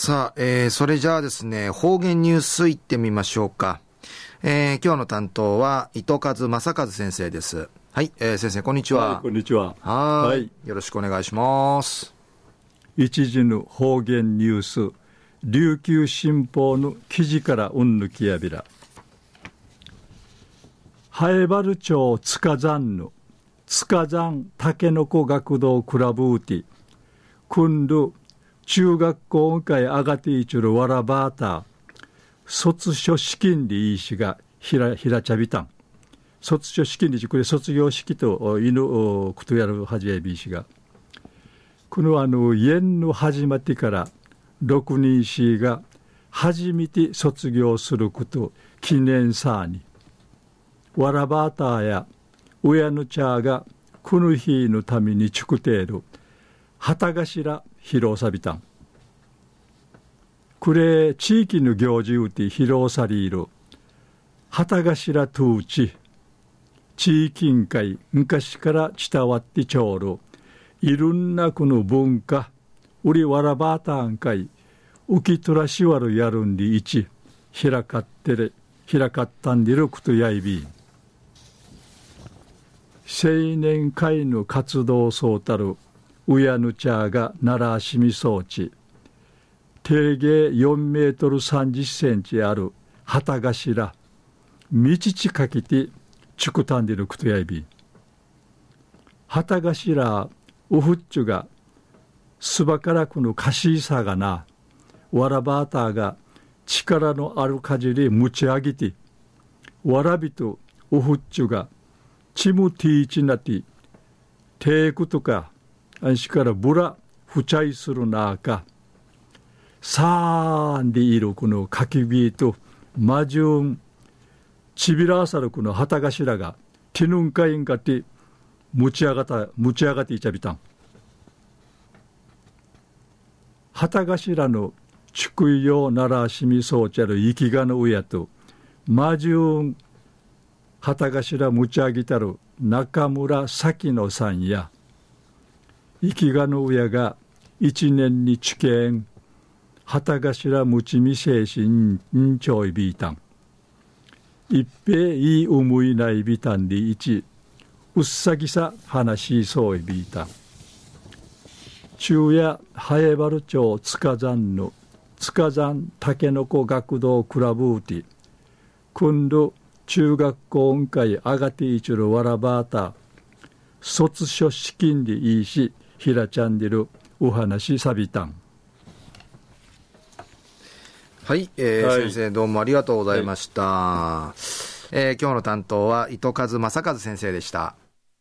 さあ、えー、それじゃあですね、方言ニュースいってみましょうか。えー、今日の担当は、糸数正和先生です。はい、えー、先生、こんにちは。はい、こんにちは。はい。よろしくお願いします。一時の方言ニュース、琉球新報の記事からうんぬきやびら。ハエバル町塚山の塚山たけのこ学童クラブウティ、くんる中学校会あがっていちゅるわらばーた、卒書資金でいいしがひら、ひらちゃびたん。卒業式にこれ卒業式と犬をくとやるはじえびしが。このあの家の始まってから六人氏が初めて卒業すること記念さに。わらばたや親の茶がこの日のためにちくている。旗頭披露さびたん。これ地域の行事うて披露される。旗頭とうち地域委員会昔から伝わってちょうる。いろんなこの文化売りわらばたんかい浮きとらしわるやるんりいち開かってれ開かったんでるくとやいび青年会の活動そうたるうやぬちゃが奈良しみ装置定芸4メートル30センチある旗頭。道ちかけてチクタンデルクトヤイビ旗頭ウフッチュがすばからくのカシーサがな。わらばーターが力のあるかじり持ち上げてわらびとウフッチュがチムティーチナティテークとかしからブラ不チャイするなかさーんでいるこのかきびとマジュンちびらさるくの旗頭がティヌンカインかて持ち上がった持ち上がっていちゃびたん。旗頭の祝意用ならしみそうちゃる生きがの親と魔獣旗頭持ち上げたる中村咲野さんや生きがの親が一年に知見旗頭持ちみ精神んちょいびいたん。一平いい思いないびたんでいちうっさぎさ話しそういびいたん。昼夜ハエバル町塚山の塚山たけのこ学童クラブーティ今度中学校委員会あがていちるわらばーた。卒書資金でいいしひらちゃんでるお話さびたんはい、えー、はい、先生どうもありがとうございました。はい、えー、今日の担当は糸数正和先生でした。